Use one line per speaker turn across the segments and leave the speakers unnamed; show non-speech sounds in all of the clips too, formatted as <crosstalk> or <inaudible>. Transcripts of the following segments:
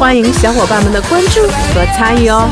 欢迎小伙伴们的关注和参与哦。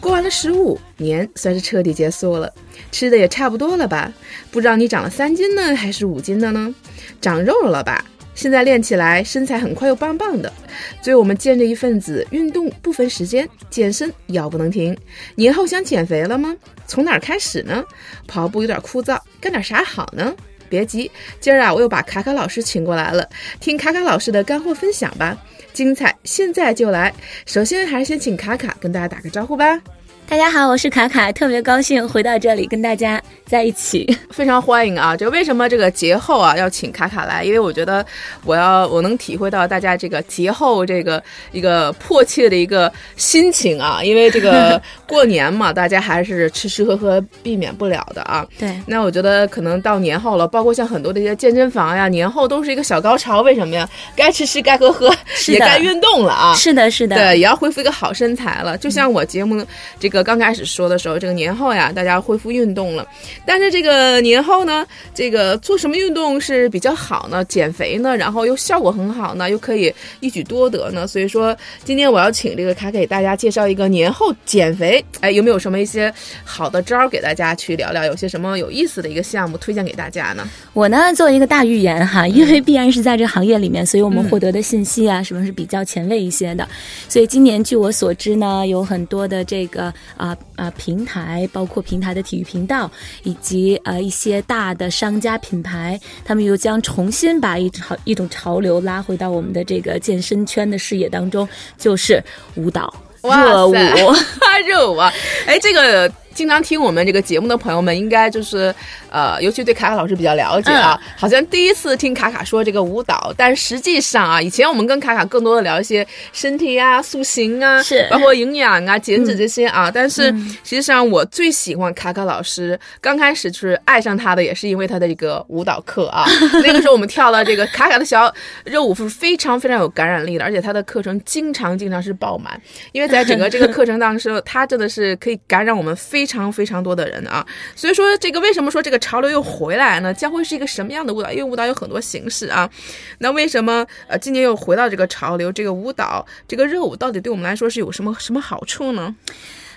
过完了十五年，算是彻底结束了，吃的也差不多了吧？不知道你长了三斤呢，还是五斤的呢？长肉了吧？现在练起来，身材很快又棒棒的。作为我们健着一份子，运动不分时间，健身要不能停。年后想减肥了吗？从哪儿开始呢？跑步有点枯燥，干点啥好呢？别急，今儿啊，我又把卡卡老师请过来了，听卡卡老师的干货分享吧，精彩现在就来。首先还是先请卡卡跟大家打个招呼吧。
大家好，我是卡卡，特别高兴回到这里跟大家在一起，<laughs>
非常欢迎啊！就为什么这个节后啊要请卡卡来？因为我觉得我要我能体会到大家这个节后这个一个迫切的一个心情啊！<laughs> 因为这个过年嘛，大家还是吃吃喝喝避免不了的啊。
对，
那我觉得可能到年后了，包括像很多这些健身房呀，年后都是一个小高潮。为什么呀？该吃吃，该喝喝，也该运动了啊！
是的，是的，
对，也要恢复一个好身材了。就像我节目这个。个刚开始说的时候，这个年后呀，大家恢复运动了。但是这个年后呢，这个做什么运动是比较好呢？减肥呢，然后又效果很好呢，又可以一举多得呢。所以说，今天我要请这个卡给大家介绍一个年后减肥，哎，有没有什么一些好的招儿给大家去聊聊？有些什么有意思的一个项目推荐给大家呢？
我呢，做一个大预言哈，因为必然是在这行业里面，所以我们获得的信息啊，什么是比较前卫一些的。所以今年据我所知呢，有很多的这个。啊啊！平台包括平台的体育频道，以及呃一些大的商家品牌，他们又将重新把一潮一种潮流拉回到我们的这个健身圈的视野当中，就是舞蹈热舞，<laughs>
热舞啊！哎，这个。经常听我们这个节目的朋友们，应该就是，呃，尤其对卡卡老师比较了解啊。好像第一次听卡卡说这个舞蹈，但实际上啊，以前我们跟卡卡更多的聊一些身体啊、塑形啊，
是
包括营养啊、减脂这些啊。但是实际上，我最喜欢卡卡老师，刚开始就是爱上他的，也是因为他的一个舞蹈课啊。<laughs> 那个时候我们跳了这个卡卡的小热舞，是非常非常有感染力的，而且他的课程经常经常是爆满，因为在整个这个课程当中，他真的是可以感染我们非。非常非常多的人啊，所以说这个为什么说这个潮流又回来呢？将会是一个什么样的舞蹈？因为舞蹈有很多形式啊。那为什么呃今年又回到这个潮流？这个舞蹈，这个热舞到底对我们来说是有什么什么好处呢？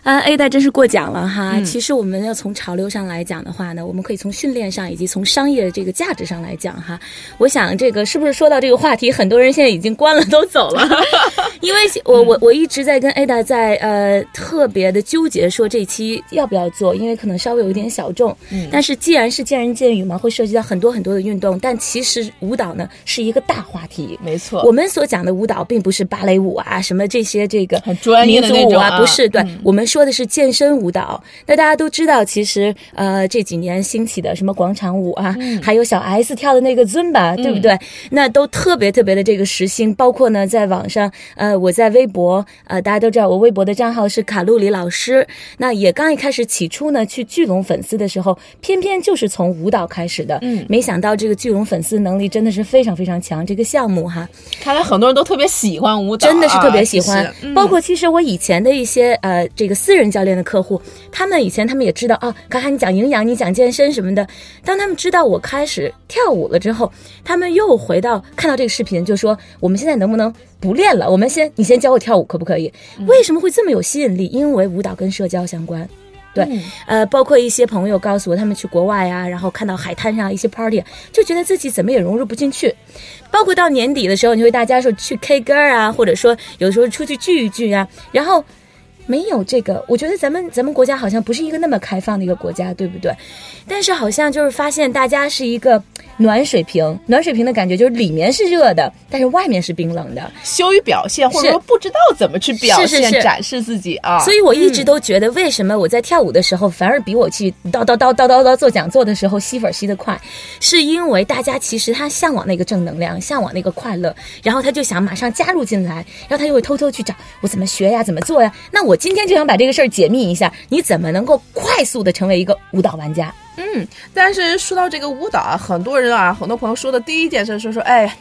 啊，A 代真是过奖了哈！其实我们要从潮流上来讲的话呢，我们可以从训练上以及从商业的这个价值上来讲哈。我想这个是不是说到这个话题，很多人现在已经关了都走了？<laughs> 因为我我我一直在跟 Ada 在呃特别的纠结，说这期要不要做，因为可能稍微有一点小众。嗯。但是既然是见仁见语嘛，会涉及到很多很多的运动，但其实舞蹈呢是一个大话题。
没错。
我们所讲的舞蹈并不是芭蕾舞啊，什么这些这个
很专业的
民族舞啊，不是。对，我们说。说的是健身舞蹈，那大家都知道，其实呃这几年兴起的什么广场舞啊，还有小 S 跳的那个 Zumba，对不对？那都特别特别的这个时兴。包括呢，在网上，呃，我在微博，呃，大家都知道我微博的账号是卡路里老师。那也刚一开始起初呢，去聚拢粉丝的时候，偏偏就是从舞蹈开始的。嗯，没想到这个聚拢粉丝能力真的是非常非常强。这个项目哈，
看来很多人都特别喜欢舞蹈，
真的是特别喜欢。包括其实我以前的一些呃这个。私人教练的客户，他们以前他们也知道啊，卡卡你讲营养，你讲健身什么的。当他们知道我开始跳舞了之后，他们又回到看到这个视频，就说我们现在能不能不练了？我们先你先教我跳舞可不可以？为什么会这么有吸引力？因为舞蹈跟社交相关。对，呃，包括一些朋友告诉我，他们去国外呀，然后看到海滩上一些 party，就觉得自己怎么也融入不进去。包括到年底的时候，你会大家说去 K 歌啊，或者说有时候出去聚一聚啊，然后。没有这个，我觉得咱们咱们国家好像不是一个那么开放的一个国家，对不对？但是好像就是发现大家是一个暖水瓶，暖水瓶的感觉就是里面是热的，但是外面是冰冷的，
羞于表现，或者说不知道怎么去表现展示自己啊。
所以我一直都觉得，为什么我在跳舞的时候反而比我去叨叨叨叨叨叨做讲座的时候吸粉吸得快，是因为大家其实他向往那个正能量，向往那个快乐，然后他就想马上加入进来，然后他就会偷偷去找我怎么学呀，怎么做呀？那我今天就想把这个事儿解密一下，你怎么能够快速的成为一个舞蹈玩家？
嗯，但是说到这个舞蹈啊，很多人啊，很多朋友说的第一件事是说，哎，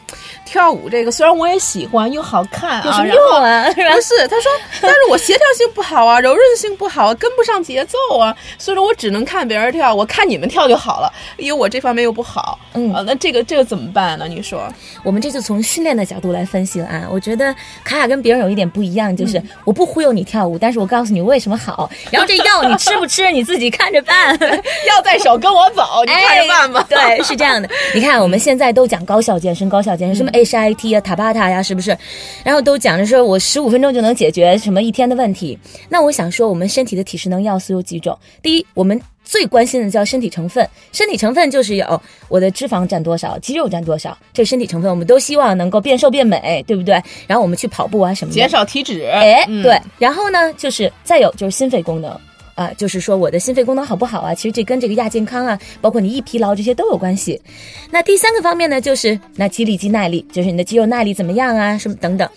跳舞这个虽然我也喜欢，又好看啊，
有什么用啊？<laughs>
不是，他说，但是我协调性不好啊，柔韧性不好，跟不上节奏啊，所以说我只能看别人跳，我看你们跳就好了，因为我这方面又不好。嗯，啊，那这个这个怎么办呢？你说，
我们这就从训练的角度来分析了啊。我觉得卡卡跟别人有一点不一样，就是我不忽悠你跳舞，但是我告诉你为什么好，然后这药你吃不吃你自己看着办，
药在。手跟我走，你看着办吧。
对，是这样的。<laughs> 你看，我们现在都讲高效健身，高效健身，什么 HIT 啊、塔巴塔呀，是不是？然后都讲着说我十五分钟就能解决什么一天的问题。那我想说，我们身体的体适能要素有几种？第一，我们最关心的叫身体成分。身体成分就是有我的脂肪占多少，肌肉占多少，这身体成分。我们都希望能够变瘦变美，对不对？然后我们去跑步啊什么的，
减少体脂。
哎，对。然后呢，就是再有就是心肺功能。啊，就是说我的心肺功能好不好啊？其实这跟这个亚健康啊，包括你易疲劳这些都有关系。那第三个方面呢，就是那肌力、肌耐力，就是你的肌肉耐力怎么样啊？什么等等。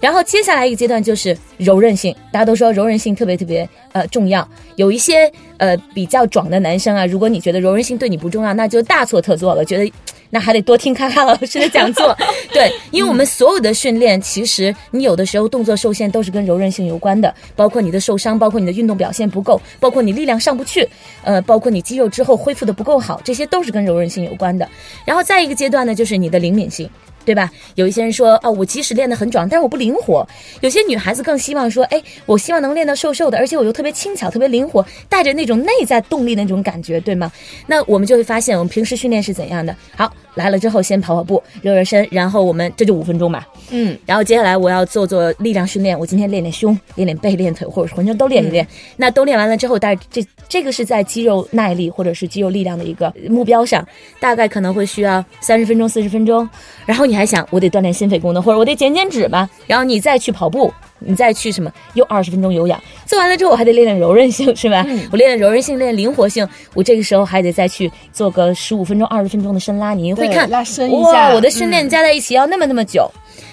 然后接下来一个阶段就是柔韧性，大家都说柔韧性特别特别呃重要。有一些呃比较壮的男生啊，如果你觉得柔韧性对你不重要，那就大错特错了，觉得。那还得多听卡卡老师的讲座，<laughs> 对，因为我们所有的训练，其实你有的时候动作受限都是跟柔韧性有关的，包括你的受伤，包括你的运动表现不够，包括你力量上不去，呃，包括你肌肉之后恢复的不够好，这些都是跟柔韧性有关的。然后再一个阶段呢，就是你的灵敏性。对吧？有一些人说，哦，我即使练得很壮，但是我不灵活。有些女孩子更希望说，哎，我希望能练得瘦瘦的，而且我又特别轻巧、特别灵活，带着那种内在动力的那种感觉，对吗？那我们就会发现，我们平时训练是怎样的？好，来了之后先跑跑步、热热身，然后我们这就五分钟吧。嗯，然后接下来我要做做力量训练，我今天练练胸、练练背、练腿，或者是浑身都练一练。那都练完了之后，但是这这个是在肌肉耐力或者是肌肉力量的一个目标上，大概可能会需要三十分钟、四十分钟，然后你。你还想我得锻炼心肺功能，或者我得减减脂吧？然后你再去跑步，你再去什么？又二十分钟有氧，做完了之后我还得练练柔韧性，是吧？我练练柔韧性，练灵活性，我这个时候还得再去做个十五分钟、二十分钟的伸拉。你会看
拉伸一下，
我的训练加在一起要那么那么久。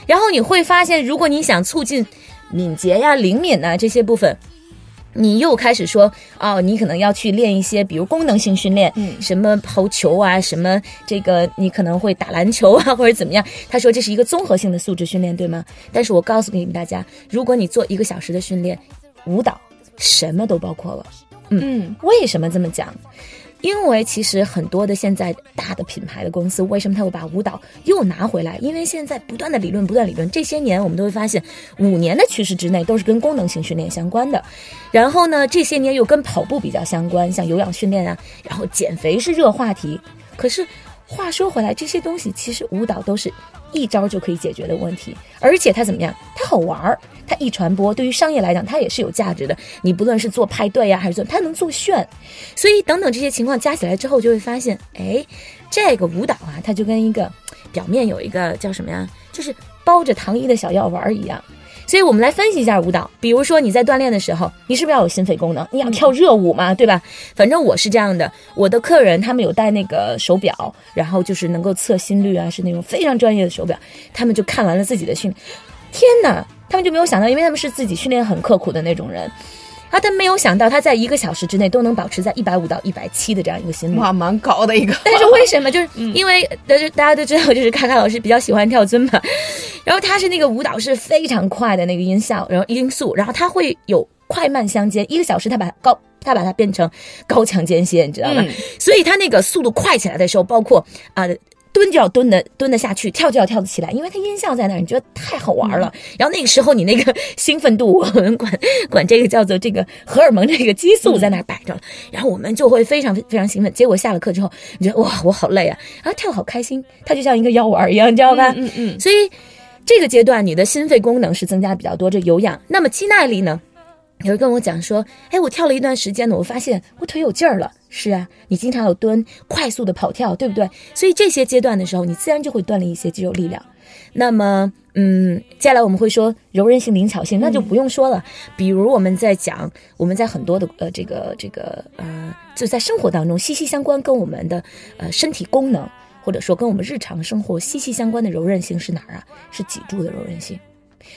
然后你会发现，如果你想促进敏捷呀、灵敏呐这些部分。你又开始说哦，你可能要去练一些，比如功能性训练，嗯，什么投球啊，什么这个你可能会打篮球啊，或者怎么样？他说这是一个综合性的素质训练，对吗？但是我告诉给你们大家，如果你做一个小时的训练，舞蹈什么都包括了，嗯，为什么这么讲？因为其实很多的现在大的品牌的公司，为什么他会把舞蹈又拿回来？因为现在不断的理论，不断理论，这些年我们都会发现，五年的趋势之内都是跟功能性训练相关的。然后呢，这些年又跟跑步比较相关，像有氧训练啊，然后减肥是热话题。可是话说回来，这些东西其实舞蹈都是一招就可以解决的问题，而且它怎么样？它好玩儿。它易传播，对于商业来讲，它也是有价值的。你不论是做派对呀，还是做，它能做炫，所以等等这些情况加起来之后，就会发现，哎，这个舞蹈啊，它就跟一个表面有一个叫什么呀，就是包着糖衣的小药丸一样。所以我们来分析一下舞蹈，比如说你在锻炼的时候，你是不是要有心肺功能？你要跳热舞嘛，对吧？反正我是这样的，我的客人他们有戴那个手表，然后就是能够测心率啊，是那种非常专业的手表，他们就看完了自己的训练，天哪！他们就没有想到，因为他们是自己训练很刻苦的那种人，啊，他没有想到他在一个小时之内都能保持在一百五到一百七的这样一个心率，
哇，蛮高的一个。
但是为什么？就是因为大家大家都知道，就是卡卡老师比较喜欢跳尊嘛，然后他是那个舞蹈是非常快的那个音效，然后音速，然后他会有快慢相间，一个小时他把高他把它变成高强间歇，你知道吗？所以他那个速度快起来的时候，包括啊。蹲就要蹲的蹲得下去，跳就要跳得起来，因为它音效在那儿，你觉得太好玩了。然后那个时候你那个兴奋度，我们管管这个叫做这个荷尔蒙这个激素在那儿摆着了，然后我们就会非常非常兴奋。结果下了课之后，你觉得哇，我好累啊，然后跳好开心，它就像一个药丸一样，你知道吧？嗯嗯。所以这个阶段你的心肺功能是增加比较多，这有氧。那么肌耐力呢？有人跟我讲说，哎，我跳了一段时间呢，我发现我腿有劲儿了。是啊，你经常有蹲，快速的跑跳，对不对？所以这些阶段的时候，你自然就会锻炼一些肌肉力量。那么，嗯，接下来我们会说柔韧性、灵巧性，那就不用说了。比如我们在讲，我们在很多的呃这个这个呃，就在生活当中息息相关，跟我们的呃身体功能，或者说跟我们日常生活息息相关的柔韧性是哪儿啊？是脊柱的柔韧性。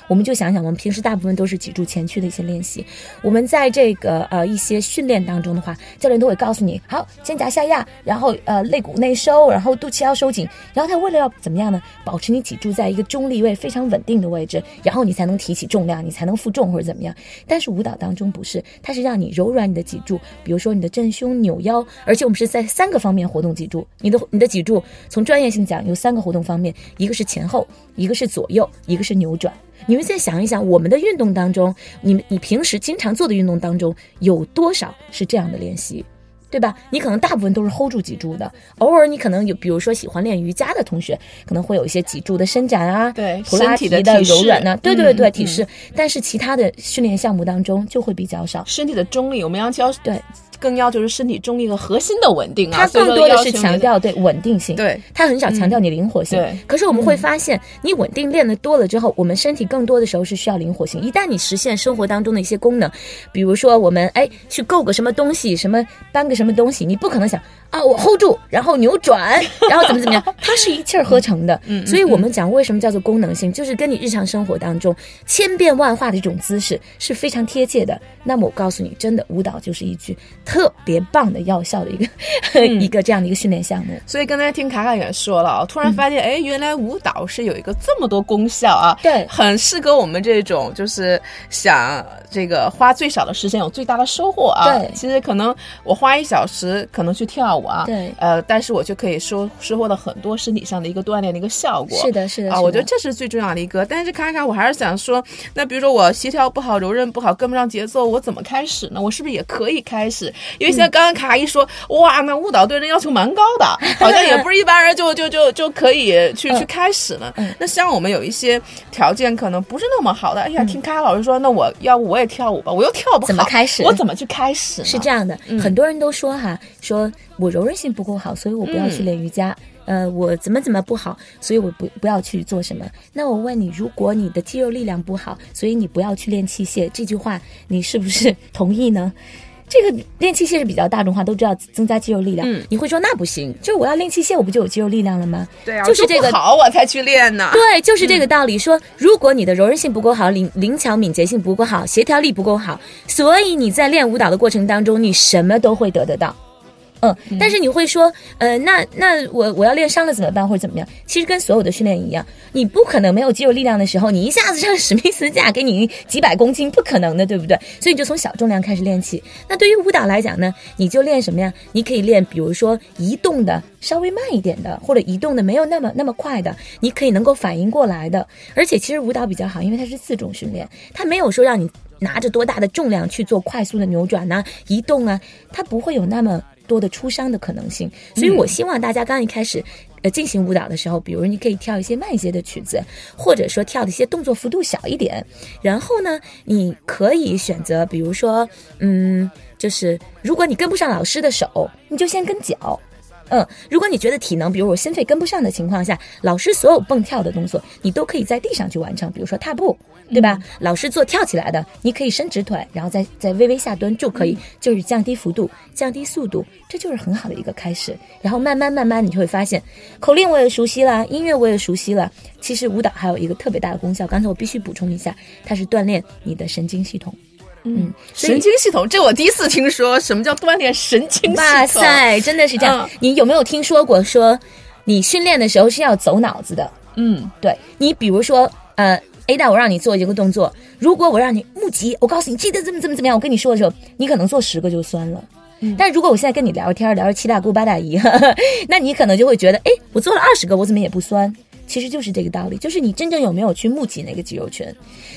我们就想想，我们平时大部分都是脊柱前屈的一些练习。我们在这个呃一些训练当中的话，教练都会告诉你，好，肩胛下压，然后呃肋骨内收，然后肚脐要收紧。然后他为了要怎么样呢？保持你脊柱在一个中立位非常稳定的位置，然后你才能提起重量，你才能负重或者怎么样。但是舞蹈当中不是，它是让你柔软你的脊柱，比如说你的正胸、扭腰，而且我们是在三个方面活动脊柱。你的你的脊柱从专业性讲有三个活动方面，一个是前后，一个是左右，一个是扭转。你们再想一想，我们的运动当中，你们你平时经常做的运动当中，有多少是这样的练习，对吧？你可能大部分都是 hold 住脊柱的，偶尔你可能有，比如说喜欢练瑜伽的同学，可能会有一些脊柱的伸展啊，
对，
普拉提
的
柔软呢，对对对，体式。但是其他的训练项目当中就会比较少。
身体的中立，我们要教
对。
更要求是身体中立和核心的稳定
啊，它更多的是强调对稳定性，
对，
它很少强调你灵活性。
对，
可是我们会发现，你稳定练的多了之后，我们身体更多的时候是需要灵活性。一旦你实现生活当中的一些功能，比如说我们哎去够个什么东西，什么搬个什么东西，你不可能想。啊，我 hold 住，然后扭转，然后怎么怎么样？<laughs> 它是一气儿合成的。嗯，所以我们讲为什么叫做功能性，就是跟你日常生活当中千变万化的这种姿势是非常贴切的。那么我告诉你，真的舞蹈就是一句特别棒的药效的一个 <laughs> 一个这样的一个训练项目。
所以刚才听卡卡也说了啊，突然发现，哎，原来舞蹈是有一个这么多功效啊，
对，
很适合我们这种就是想这个花最少的时间有最大的收获啊。
对，
其实可能我花一小时可能去跳舞。啊，
对，
呃，但是我却可以收收获到很多身体上的一个锻炼的一个效果。
是的，是的，
啊，我觉得这是最重要的一个。但是卡卡，我还是想说，那比如说我协调不好、柔韧不好、跟不上节奏，我怎么开始呢？我是不是也可以开始？因为现在刚刚卡卡一说，哇，那舞蹈对人要求蛮高的，<laughs> 好像也不是一般人就就就就可以去去开始了。那像我们有一些条件可能不是那么好的，哎呀，听卡卡老师说，那我要不我也跳舞吧？我又跳不好，
怎么开始？
我怎么去开始？
是这样的，很多人都说哈，说。我柔韧性不够好，所以我不要去练瑜伽。呃，我怎么怎么不好，所以我不不要去做什么。那我问你，如果你的肌肉力量不好，所以你不要去练器械，这句话你是不是同意呢？<laughs> 这个练器械是比较大众化，都知道增加肌肉力量。嗯，你会说那不行，就是我要练器械，我不就有肌肉力量了吗？
对啊，
就是这个
好我才去练呢。
对，就是这个道理。说如果你的柔韧性不够好，灵灵巧敏捷性不够好，协调力不够好，所以你在练舞蹈的过程当中，你什么都会得得到。嗯，但是你会说，呃，那那我我要练伤了怎么办，或者怎么样？其实跟所有的训练一样，你不可能没有肌肉力量的时候，你一下子上史密斯架给你几百公斤，不可能的，对不对？所以你就从小重量开始练起。那对于舞蹈来讲呢，你就练什么呀？你可以练，比如说移动的稍微慢一点的，或者移动的没有那么那么快的，你可以能够反应过来的。而且其实舞蹈比较好，因为它是自重训练，它没有说让你拿着多大的重量去做快速的扭转呐、移动啊，它不会有那么。多的出伤的可能性，所以我希望大家刚一开始，呃，进行舞蹈的时候，比如你可以跳一些慢一些的曲子，或者说跳的一些动作幅度小一点。然后呢，你可以选择，比如说，嗯，就是如果你跟不上老师的手，你就先跟脚。嗯，如果你觉得体能，比如我心肺跟不上的情况下，老师所有蹦跳的动作，你都可以在地上去完成，比如说踏步。对吧？老师做跳起来的，你可以伸直腿，然后再再微微下蹲就可以，就是降低幅度、降低速度，这就是很好的一个开始。然后慢慢慢慢，你就会发现，口令我也熟悉了，音乐我也熟悉了。其实舞蹈还有一个特别大的功效，刚才我必须补充一下，它是锻炼你的神经系统。
嗯，神经系统，这我第一次听说，什么叫锻炼神经系统？
哇塞，真的是这样。你有没有听说过说，你训练的时候是要走脑子的？
嗯，
对你，比如说呃。A 大，我让你做一个动作。如果我让你募集，我告诉你记得怎么怎么怎么样，我跟你说的时候，你可能做十个就酸了。嗯，但如果我现在跟你聊天，聊着七大姑八大姨，<laughs> 那你可能就会觉得，哎，我做了二十个，我怎么也不酸？其实就是这个道理，就是你真正有没有去募集那个肌肉群。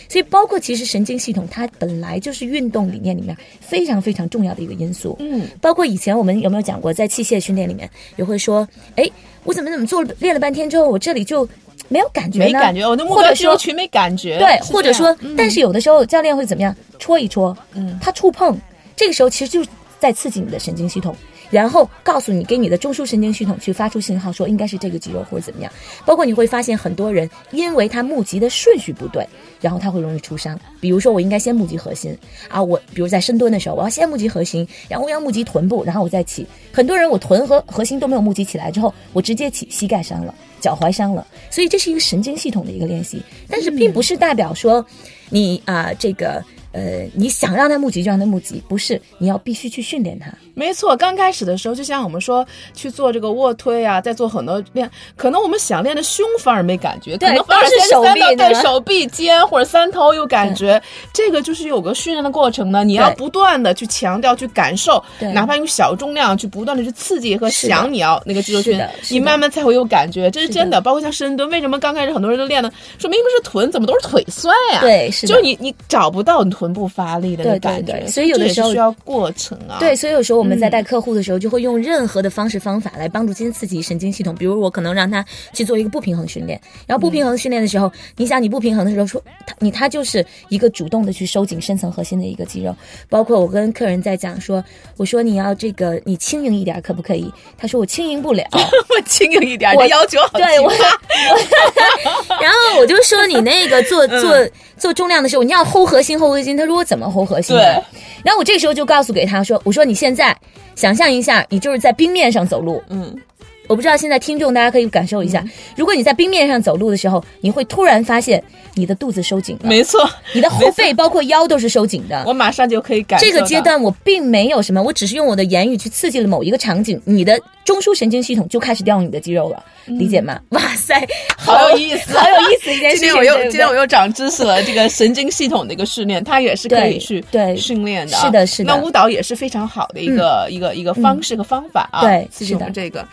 所以，包括其实神经系统，它本来就是运动理念里面非常非常重要的一个因素。
嗯，
包括以前我们有没有讲过，在器械训练里面也会说，哎，我怎么怎么做练了半天之后，我这里就没有感觉呢？
没感觉，我的目标肌肉群没感觉。
对，或者说，但是有的时候教练会怎么样？戳一戳，嗯，他触碰，这个时候其实就是在刺激你的神经系统。然后告诉你，给你的中枢神经系统去发出信号，说应该是这个肌肉或者怎么样。包括你会发现很多人，因为他募集的顺序不对，然后他会容易出伤。比如说，我应该先募集核心啊，我比如在深蹲的时候，我要先募集核心，然后我要募集臀部，然后我再起。很多人我臀和核心都没有募集起来之后，我直接起，膝盖伤了，脚踝伤了。所以这是一个神经系统的一个练习，但是并不是代表说你啊这个。呃，你想让他募集就让他募集，不是你要必须去训练他。
没错，刚开始的时候，就像我们说去做这个卧推啊，在做很多练，可能我们想练的胸反而没感觉，可能反而
是手臂
对手臂肩或者三头有感觉。这个就是有个训练的过程呢，你要不断的去强调、去感受，哪怕用小重量去不断的去刺激和想你要那个肌肉群，你慢慢才会有感觉。这是真的。包括像深蹲，为什么刚开始很多人都练呢？说明明是臀，怎么都是腿酸呀？
对，是
就你你找不到臀。臀部发力的感觉，
所以有的时候
需要过程啊。
对，所以有时候我们在带客户的时候，就会用任何的方式方法来帮助先刺激神经系统。比如我可能让他去做一个不平衡训练，然后不平衡训练的时候，你想你不平衡的时候，说他你他就是一个主动的去收紧深层核心的一个肌肉。包括我跟客人在讲说，我说你要这个你轻盈一点可不可以？他说我轻盈不了，<laughs>
我轻盈一点，我要求好
对我，<laughs> 然后我就说你那个做做。做重量的时候，你要 hold 核心，hold 核心。他说我怎么 hold 核心？
对。
然后我这时候就告诉给他说：“我说你现在想象一下，你就是在冰面上走路。嗯，我不知道现在听众大家可以感受一下，如果你在冰面上走路的时候，你会突然发现你的肚子收紧了。
没错，
你的后背包括腰都是收紧的。
我马上就可以感
这个阶段，我并没有什么，我只是用我的言语去刺激了某一个场景，你的中枢神经系统就开始调动你的肌肉了。”理解吗？<laughs> 哇塞，
好有意思，
好有意思一件事
情。今天我又今天我又长知识了，这个神经系统的一个训练，它也是可以去
对
训练的。
是的，是
的。那舞蹈也是非常好的一个一个一个方式和方法啊。
对，
是的，这个。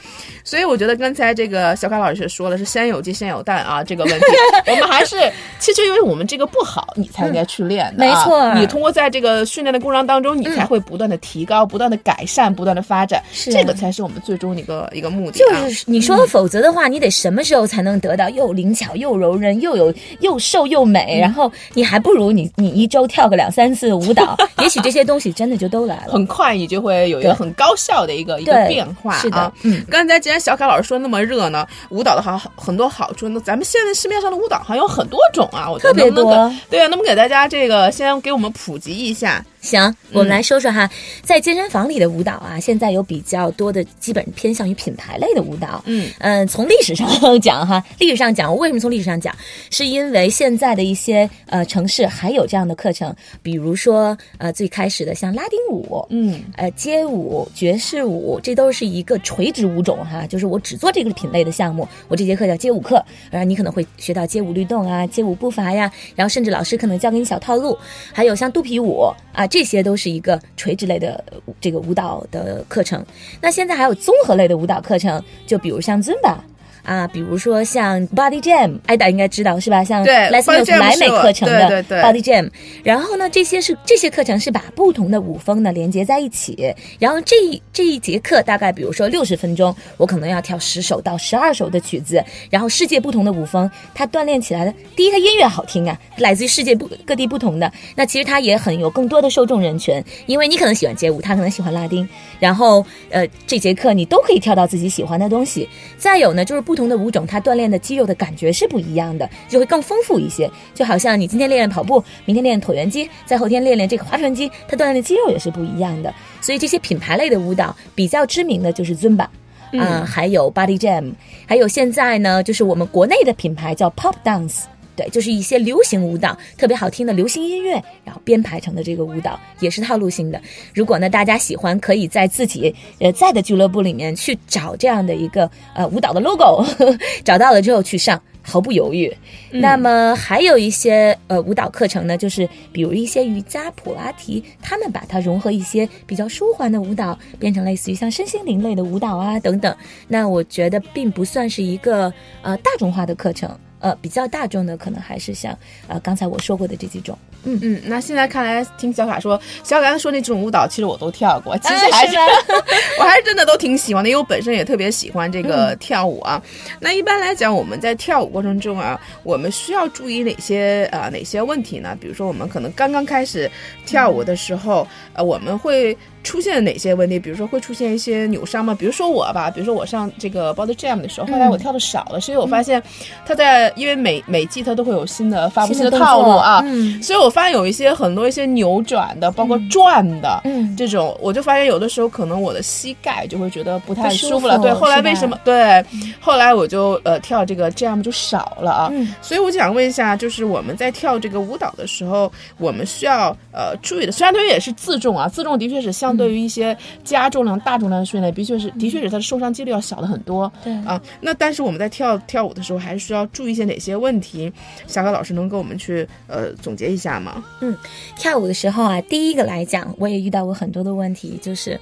所以我觉得刚才这个小卡老师说的是先有鸡先有蛋啊，这个问题 <laughs> 我们还是其实因为我们这个不好，你才应该去练的。
没错，
你通过在这个训练的过程当中，你才会不断的提高、不断的改善、不断的发展，这个才是我们最终的一个一个目的。
就是你说，否则的话，你得什么？时候才能得到又灵巧又柔韧又有又瘦又美，然后你还不如你你一周跳个两三次舞蹈，<laughs> 也许这些东西真的就都来了。
很快你就会有一个很高效的一个一个变化
啊。
嗯，刚才既然小凯老师说那么热呢，舞蹈的好很多好处，那咱们现在市面上的舞蹈好像有很多种啊，我觉得
特别多。
对啊，那么给大家这个先给我们普及一下。
行，我们来说说哈，在健身房里的舞蹈啊，现在有比较多的，基本偏向于品牌类的舞蹈。
嗯
嗯，从历史上讲哈，<laughs> 历史上讲，我为什么从历史上讲？是因为现在的一些呃城市还有这样的课程，比如说呃最开始的像拉丁舞，
嗯，
呃街舞、爵士舞，这都是一个垂直舞种哈，就是我只做这个品类的项目，我这节课叫街舞课，然后你可能会学到街舞律动啊、街舞步伐呀，然后甚至老师可能教给你小套路，还有像肚皮舞啊。这些都是一个垂直类的这个舞蹈的课程，那现在还有综合类的舞蹈课程，就比如像尊巴。啊，比如说像 Body Jam，艾达应该知道是吧？像 Leslie 莱美课程的 Body Jam，然后呢，这些是这些课程是把不同的舞风呢连接在一起，然后这一这一节课大概比如说六十分钟，我可能要跳十首到十二首的曲子，然后世界不同的舞风，它锻炼起来的，第一它音乐好听啊，来自于世界不各地不同的，那其实它也很有更多的受众人群，因为你可能喜欢街舞，他可能喜欢拉丁，然后呃这节课你都可以跳到自己喜欢的东西，再有呢就是不。不同的舞种，它锻炼的肌肉的感觉是不一样的，就会更丰富一些。就好像你今天练练跑步，明天练椭圆机，再后天练练这个划船机，它锻炼的肌肉也是不一样的。所以这些品牌类的舞蹈比较知名的就是尊巴，啊，还有 Body Jam，还有现在呢，就是我们国内的品牌叫 Pop Dance。对，就是一些流行舞蹈，特别好听的流行音乐，然后编排成的这个舞蹈也是套路性的。如果呢大家喜欢，可以在自己呃在的俱乐部里面去找这样的一个呃舞蹈的 logo，呵 <laughs> 呵找到了之后去上。毫不犹豫。那么还有一些呃舞蹈课程呢，就是比如一些瑜伽、普拉提，他们把它融合一些比较舒缓的舞蹈，变成类似于像身心灵类的舞蹈啊等等。那我觉得并不算是一个呃大众化的课程。呃，比较大众的可能还是像呃刚才我说过的这几种。
嗯嗯，那现在看来，听小卡说，小卡刚才说那几种舞蹈，其实我都跳过，其实还是 <laughs> 我还是真的都挺喜欢的，因为我本身也特别喜欢这个跳舞啊。那一般来讲，我们在跳舞过程中啊，我们需要注意哪些呃哪些问题呢？比如说，我们可能刚刚开始跳舞的时候，呃，我们会。出现哪些问题？比如说会出现一些扭伤吗？比如说我吧，比如说我上这个 Body Jam 的时候，后来我跳的少了，是因为我发现他在因为每每季他都会有新的发布新的套路啊，所以我发现有一些很多一些扭转的，包括转的这种，我就发现有的时候可能我的膝盖就会觉得不太舒服了。对，后来为什么？对，后来我就呃跳这个 Jam 就少了啊。嗯所以我想问一下，就是我们在跳这个舞蹈的时候，我们需要呃注意的，虽然它也是自重啊，自重的确是相。对于一些加重量、大重量的训练，的确是，的确是它的受伤几率要小的很多。
对
啊，那但是我们在跳跳舞的时候，还是需要注意一些哪些问题？小高老师能给我们去呃总结一下吗？
嗯，跳舞的时候啊，第一个来讲，我也遇到过很多的问题，就是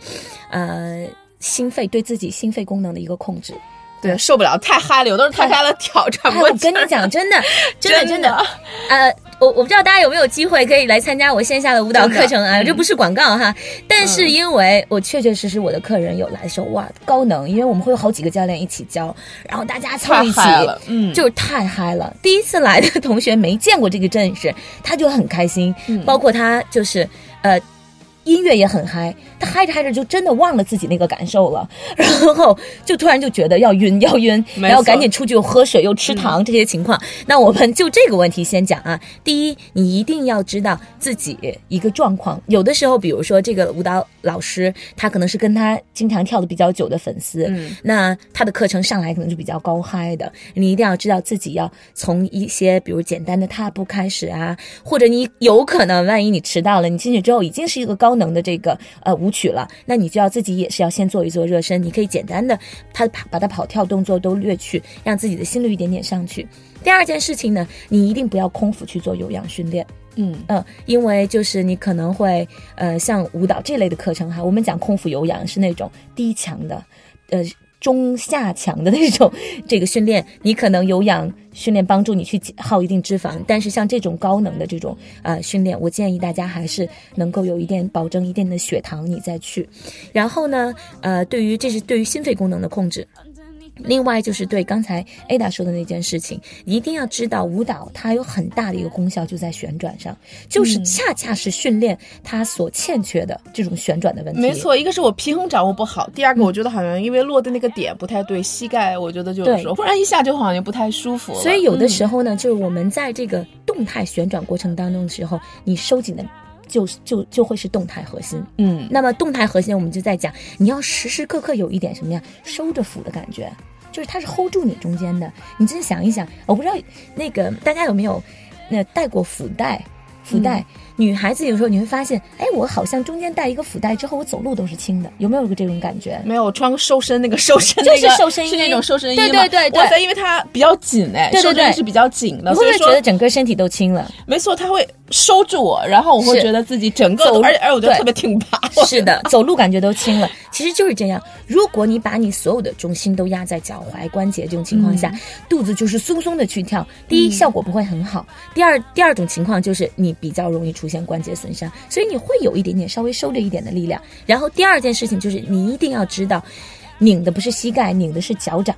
呃心肺对自己心肺功能的一个控制。
对，受不了，太嗨了，有的人太嗨了，挑战不。
我跟你讲，<laughs> 真的，真的，真的，呃。我我不知道大家有没有机会可以来参加我线下的舞蹈课程啊？这不是广告哈，但是因为我确确实实我的客人有来说哇高能，因为我们会有好几个教练一起教，然后大家凑一起，嗯，就是太嗨了。第一次来的同学没见过这个阵势，他就很开心，包括他就是呃。音乐也很嗨，他嗨着嗨着就真的忘了自己那个感受了，<laughs> 然后就突然就觉得要晕要晕，然后赶紧出去又喝水又吃糖这些情况。那我们就这个问题先讲啊。第一，你一定要知道自己一个状况。有的时候，比如说这个舞蹈老师，他可能是跟他经常跳的比较久的粉丝，嗯，那他的课程上来可能就比较高嗨的。你一定要知道自己要从一些比如简单的踏步开始啊，或者你有可能万一你迟到了，你进去之后已经是一个。高能的这个呃舞曲了，那你就要自己也是要先做一做热身。你可以简单的，他跑把他跑跳动作都略去，让自己的心率一点点上去。第二件事情呢，你一定不要空腹去做有氧训练。嗯嗯，因为就是你可能会呃像舞蹈这类的课程哈，我们讲空腹有氧是那种低强的，呃。中下强的那种这个训练，你可能有氧训练帮助你去耗一定脂肪，但是像这种高能的这种呃训练，我建议大家还是能够有一点保证一定的血糖，你再去。然后呢，呃，对于这是对于心肺功能的控制。另外就是对刚才 Ada 说的那件事情，一定要知道舞蹈它有很大的一个功效就在旋转上，就是恰恰是训练它所欠缺的这种旋转的问题。
没错，一个是我平衡掌握不好，第二个我觉得好像因为落的那个点不太对，膝盖我觉得就是说，不然一下就好像不太舒服。
所以有的时候呢，就是我们在这个动态旋转过程当中的时候，你收紧的就就就会是动态核心。嗯，那么动态核心我们就在讲，你要时时刻刻有一点什么呀，收着腹的感觉。就是它是 hold 住你中间的，你真想一想，我不知道那个大家有没有那带过腹带，腹带。女孩子有时候你会发现，哎，我好像中间带一个腹带之后，我走路都是轻的，有没有个这种感觉？
没有，我穿个瘦身那个瘦身，
就是瘦身衣，
是那种瘦身衣
对对对对。
哇塞，因为它比较紧哎，
对对对，
是比较紧的，
所以觉得整个身体都轻了。
没错，它会收住我，然后我会觉得自己整个，而且而且我觉得特别挺拔。
是的，走路感觉都轻了。其实就是这样，如果你把你所有的重心都压在脚踝关节这种情况下，肚子就是松松的去跳，第一效果不会很好，第二第二种情况就是你比较容易出现关节损伤。所以你会有一点点稍微收着一点的力量，然后第二件事情就是你一定要知道，拧的不是膝盖，拧的是脚掌。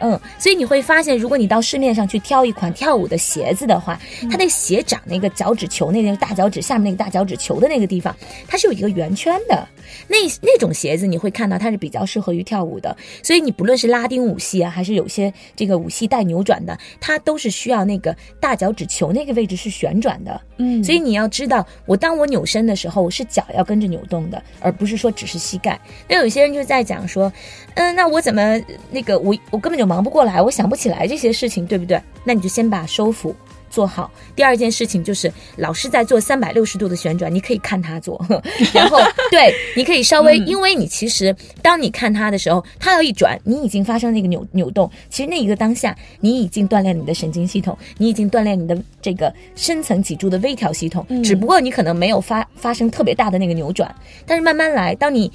嗯，所以你会发现，如果你到市面上去挑一款跳舞的鞋子的话，它那鞋掌那个脚趾球，那个大脚趾下面那个大脚趾球的那个地方，它是有一个圆圈的。那那种鞋子你会看到它是比较适合于跳舞的。所以你不论是拉丁舞系啊，还是有些这个舞系带扭转的，它都是需要那个大脚趾球那个位置是旋转的。嗯，所以你要知道，我当我扭身的时候，我是脚要跟着扭动的，而不是说只是膝盖。那有些人就在讲说，嗯，那我怎么那个我我根本就。忙不过来，我想不起来这些事情，对不对？那你就先把收腹做好。第二件事情就是老师在做三百六十度的旋转，你可以看他做，<laughs> 然后 <laughs> 对，你可以稍微，因为你其实当你看他的时候，他要一转，你已经发生那个扭扭动，其实那一个当下，你已经锻炼你的神经系统，你已经锻炼你的这个深层脊柱的微调系统，只不过你可能没有发发生特别大的那个扭转，但是慢慢来，当你。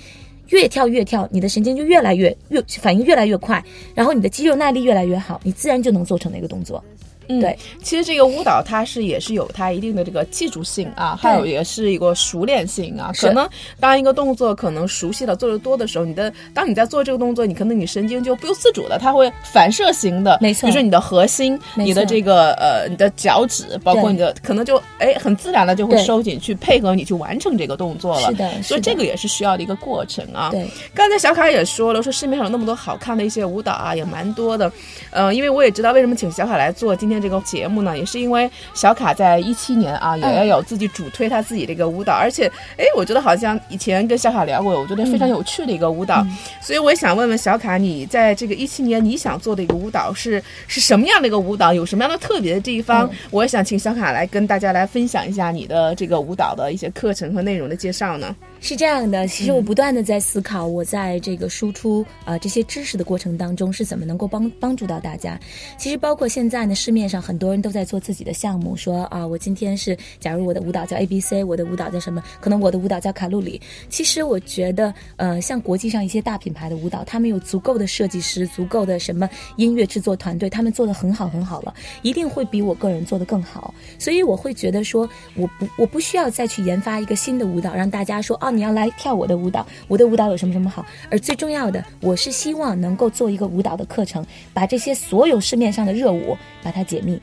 越跳越跳，你的神经就越来越越反应越来越快，然后你的肌肉耐力越来越好，你自然就能做成那个动作。
嗯，
对，
其实这个舞蹈它是也是有它一定的这个技术性啊，还有也是一个熟练性啊。可能当一个动作可能熟悉了做的多的时候，你的当你在做这个动作，你可能你神经就不由自主的，它会反射型的，
没错，
比如说你的核心、你的这个呃你的脚趾，包括你的可能就哎很自然的就会收紧去配合你去完成这个动作了。
是的，
所以这个也是需要的一个过程啊。
对，
刚才小卡也说了，说市面上有那么多好看的一些舞蹈啊，也蛮多的。呃，因为我也知道为什么请小卡来做今天这个节目呢。也是因为小卡在一七年啊，也要有自己主推他自己这个舞蹈，而且，哎，我觉得好像以前跟小卡聊过，我觉得非常有趣的一个舞蹈，所以我也想问问小卡，你在这个一七年你想做的一个舞蹈是是什么样的一个舞蹈，有什么样的特别的地方？我也想请小卡来跟大家来分享一下你的这个舞蹈的一些课程和内容的介绍呢。
是这样的，其实我不断的在思考，我在这个输出啊这些知识的过程当中是怎么能够帮帮助到大家。其实包括现在呢，市面上很多人都在做自己的项目，说啊，我今天是，假如我的舞蹈叫 A B C，我的舞蹈叫什么？可能我的舞蹈叫卡路里。其实我觉得，呃，像国际上一些大品牌的舞蹈，他们有足够的设计师，足够的什么音乐制作团队，他们做的很好很好了，一定会比我个人做的更好。所以我会觉得说，我不我不需要再去研发一个新的舞蹈，让大家说，哦。你要来跳我的舞蹈，我的舞蹈有什么什么好？而最重要的，我是希望能够做一个舞蹈的课程，把这些所有市面上的热舞把它解密。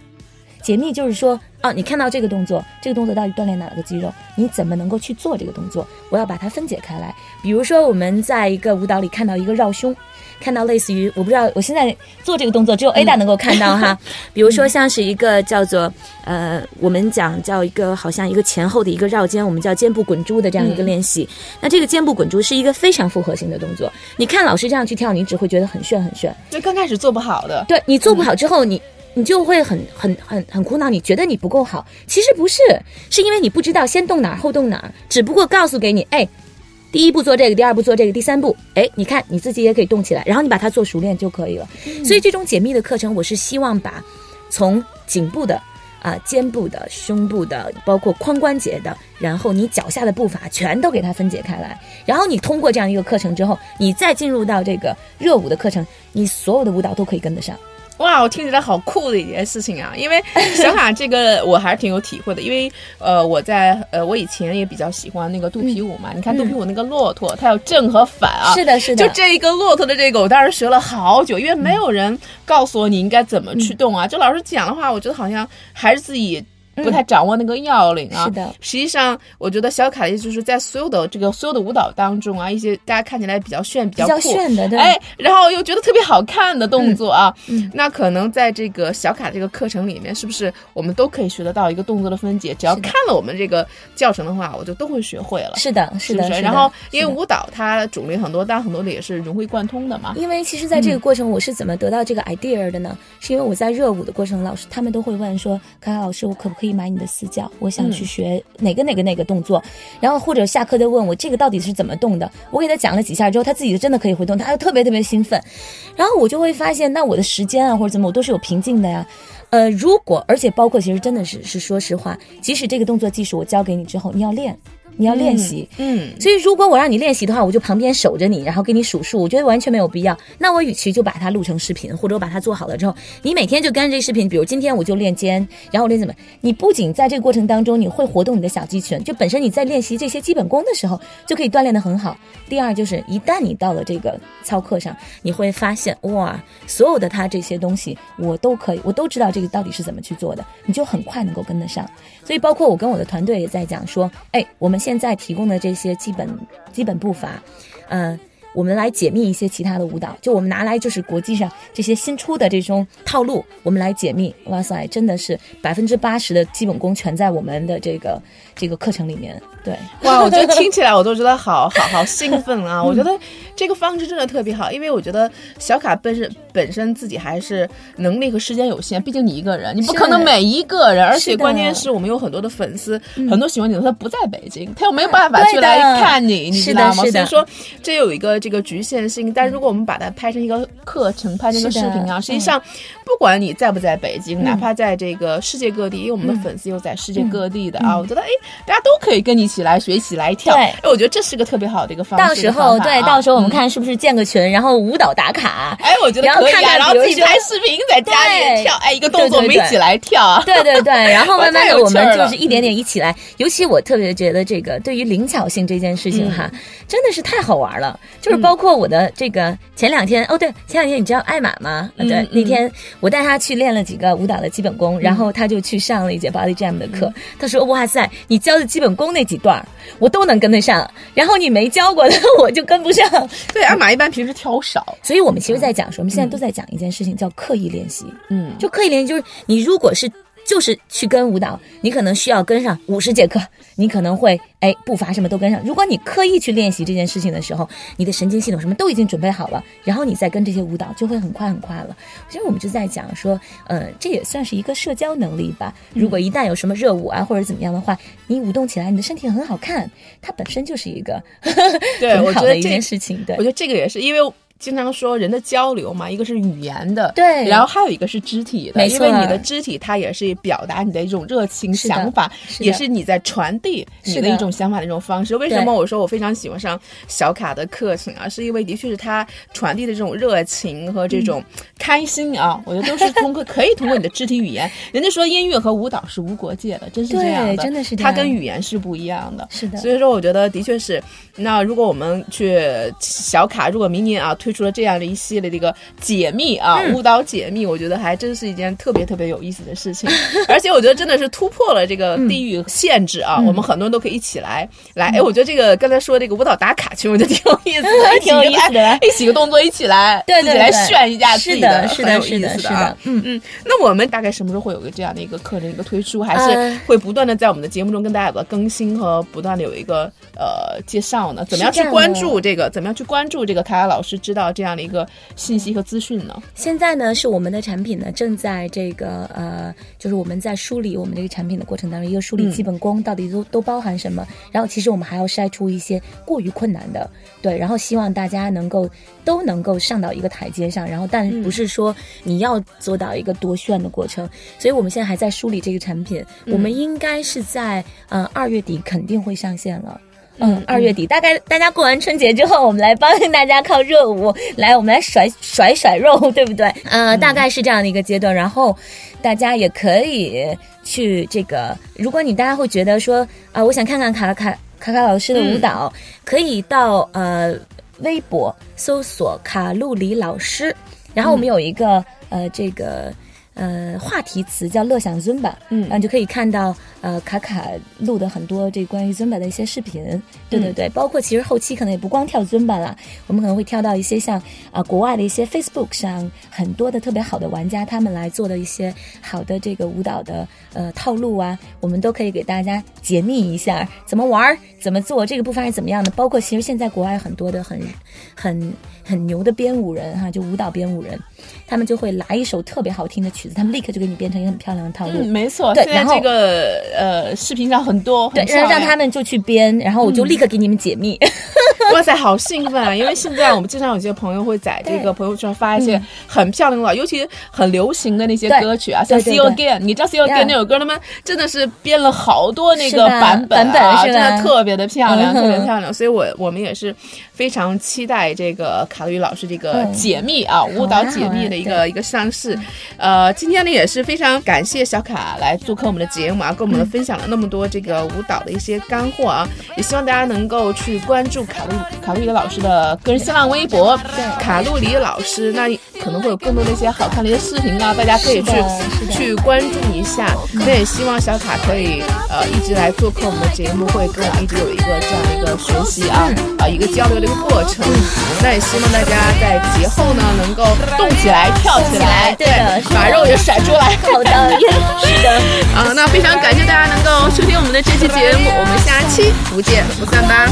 解密就是说，哦，你看到这个动作，这个动作到底锻炼哪个肌肉？你怎么能够去做这个动作？我要把它分解开来。比如说，我们在一个舞蹈里看到一个绕胸。看到类似于我不知道，我现在做这个动作只有 Ada 能够看到哈。比如说像是一个叫做呃，我们讲叫一个好像一个前后的一个绕肩，我们叫肩部滚珠的这样一个练习。那这个肩部滚珠是一个非常复合型的动作。你看老师这样去跳，你只会觉得很炫很炫。
就刚开始做不好的，
对你做不好之后，你你就会很很很很苦恼，你觉得你不够好。其实不是，是因为你不知道先动哪儿后动哪儿，只不过告诉给你，哎。第一步做这个，第二步做这个，第三步，哎，你看你自己也可以动起来，然后你把它做熟练就可以了。所以这种解密的课程，我是希望把从颈部的、啊肩部的、胸部的，包括髋关节的，然后你脚下的步伐全都给它分解开来。然后你通过这样一个课程之后，你再进入到这个热舞的课程，你所有的舞蹈都可以跟得上。
哇，我听起来好酷的一件事情啊！因为 <laughs> 小卡这个我还是挺有体会的，因为呃，我在呃，我以前也比较喜欢那个肚皮舞嘛。你看肚皮舞那个骆驼，它有正和反啊。
是的，是
的。就这一个骆驼的这个，我当时学了好久，因为没有人告诉我你应该怎么去动啊。就老师讲的话，我觉得好像还是自己。不太掌握那个要领啊，
是的。
实际上，我觉得小卡的意思就是在所有的这个所有的舞蹈当中啊，一些大家看起来比较炫、比
较炫的，
哎，然后又觉得特别好看的动作啊，那可能在这个小卡这个课程里面，是不是我们都可以学得到一个动作的分解？只要看了我们这个教程的话，我就都会学会了。
是的，是的。
然后，因为舞蹈它种类很多，但很多的也是融会贯通的嘛。
因为其实在这个过程，我是怎么得到这个 idea 的呢？是因为我在热舞的过程，老师他们都会问说：“卡卡老师，我可不可以买你的私教？”我想去学哪个哪个哪个动作，然后或者下课再问我这个到底是怎么动的。我给他讲了几下之后，他自己就真的可以回动，他就特别特别兴奋。然后我就会发现，那我的时间啊或者怎么，我都是有瓶颈的呀。呃，如果而且包括其实真的是是说实话，即使这个动作技术我教给你之后，你要练。你要练习，
嗯，
所以如果我让你练习的话，我就旁边守着你，然后给你数数，我觉得完全没有必要。那我与其就把它录成视频，或者我把它做好了之后，你每天就跟着这视频，比如今天我就练肩，然后我练怎么？你不仅在这个过程当中你会活动你的小肌群，就本身你在练习这些基本功的时候就可以锻炼的很好。第二就是一旦你到了这个操课上，你会发现哇，所有的它这些东西我都可以，我都知道这个到底是怎么去做的，你就很快能够跟得上。所以包括我跟我的团队也在讲说，哎，我们现现在提供的。这些基本基本步伐，嗯，我们来解密一些其他的舞蹈，就我们拿来就是国际上这些新出的这种套路，我们来解密。哇塞，真的是百分之八十的基本功全在我们的这个这个课程里面。对，
哇，我觉得听起来我都觉得好好好兴奋啊！<laughs> 我觉得这个方式真的特别好，因为我觉得小卡本身本身自己还是能力和时间有限，毕竟你一个人，你不可能每一个人，而且关键是我们有很多的粉丝，很多喜欢你的他不在北京，他又没有办法去来看你，你知道吗？所以说这有一个这个局限性。但如果我们把它拍成一个课程，拍成一个视频啊，实际上不管你在不在北京，哪怕在这个世界各地，因为我们的粉丝又在世界各地的啊，我觉得哎，大家都可以跟你一。起来学起来跳，哎，我觉得这是个特别好的一个方式。
到时候，对，到时候我们看是不是建个群，然后舞蹈打卡。
哎，我觉得可以，然后自己拍视频在家里跳，哎，一个动作我们一起来跳。
对对对，然后慢慢的我们就是一点点一起来。尤其我特别觉得这个对于灵巧性这件事情哈，真的是太好玩了。就是包括我的这个前两天，哦对，前两天你知道艾玛吗？对，那天我带她去练了几个舞蹈的基本功，然后她就去上了一节 Body Jam 的课。她说：“哇塞，你教的基本功那几。”段我都能跟得上，然后你没教过的 <laughs> 我就跟不上。
对，艾玛一般平时跳少，
所以我们其实在讲说，我们现在都在讲一件事情，叫刻意练习。嗯，就刻意练习，就是你如果是。就是去跟舞蹈，你可能需要跟上五十节课，你可能会哎步伐什么都跟上。如果你刻意去练习这件事情的时候，你的神经系统什么都已经准备好了，然后你再跟这些舞蹈就会很快很快了。其实我们就在讲说，呃，这也算是一个社交能力吧。如果一旦有什么热舞啊或者怎么样的话，你舞动起来，你的身体很好看，它本身就是一个
对 <laughs>
很好的一件事情。对，
我觉得这个也是因为。经常说人的交流嘛，一个是语言的，
对，
然后还有一个是肢体的，因为你的肢体它也是表达你的一种热情想法，也是你在传递你的一种想法的一种方式。为什么我说我非常喜欢上小卡的课程啊？是因为的确是他传递的这种热情和这种开心啊，我觉得都是通过可以通过你的肢体语言。<laughs> 人家说音乐和舞蹈是无国界的，真是这样的，
真的是
它跟语言是不一样的。
是的，
所以说我觉得的确是。那如果我们去小卡，如果明年啊推。出了这样的一系列的一个解密啊，舞蹈解密，我觉得还真是一件特别特别有意思的事情，而且我觉得真的是突破了这个地域限制啊，我们很多人都可以一起来来，哎，我觉得这个刚才说这个舞蹈打卡群，我觉得挺有意思的，<laughs>
挺有意思的，
一起个动作一起来，
对对，
来炫一下自己
的，是
的，
是的，是的，
嗯嗯。那我们大概什么时候会有个这样的一个课程一个推出，还是会不断的在我们的节目中跟大家有个更新和不断的有一个呃介绍呢？怎么样去关注这个？怎么样去关注这个凯凯老师知道这样的一个？信息和资讯呢？
现在呢，是我们的产品呢正在这个呃，就是我们在梳理我们这个产品的过程当中，一个梳理基本功到底都都包含什么。然后其实我们还要筛出一些过于困难的，对。然后希望大家能够都能够上到一个台阶上，然后但不是说你要做到一个多炫的过程。所以我们现在还在梳理这个产品，我们应该是在呃二月底肯定会上线了。嗯，二月底大概大家过完春节之后，我们来帮大家靠热舞来，我们来甩甩甩肉，对不对？呃，大概是这样的一个阶段。然后大家也可以去这个，如果你大家会觉得说啊，我想看看卡卡卡卡老师的舞蹈，可以到呃微博搜索卡路里老师，然后我们有一个呃这个。呃，话题词叫乐享尊吧，嗯，然后就可以看到呃卡卡录的很多这关于尊吧的一些视频，对对对，包括其实后期可能也不光跳尊吧了，我们可能会跳到一些像啊国外的一些 Facebook 上很多的特别好的玩家他们来做的一些好的这个舞蹈的呃套路啊，我们都可以给大家解密一下怎么玩怎么做这个部分是怎么样的，包括其实现在国外很多的很很很牛的编舞人哈，就舞蹈编舞人，他们就会来一首特别好听的曲。曲子，他们立刻就给你变成一个很漂亮的套路。
嗯，没错。
对，然后
这个呃，视频上很多，
对，让让他们就去编，然后我就立刻给你们解密。<laughs>
哇塞，好兴奋啊！因为现在我们经常有些朋友会在这个朋友圈发一些很漂亮的，尤其很流行的那些歌曲啊，像《See You Again》，你知道《See You Again》那首歌他们真的是编了好多那个版
本
啊，真的特别的漂亮，特别漂亮。所以我我们也是非常期待这个卡路里老师这个解密啊，舞蹈解密的一个一个上市，呃。今天呢也是非常感谢小卡来做客我们的节目啊，跟我们分享了那么多这个舞蹈的一些干货啊，也希望大家能够去关注卡路里卡路里老师的个人新浪微博，卡路里老师，那可能会有更多的一些好看的一些视频啊，大家可以去去关注一下。那也希望小卡可以呃一直来做客我们的节目，会跟我们一直有一个这样的一个学习啊啊一个交流的一个过程。那也希望大家在节后呢能够动起来、跳起来，
对的，
也甩出来，<laughs>
好的，是的，<laughs>
嗯，那非常感谢大家能够收听我们的这期节目，我们下期不见不散吧。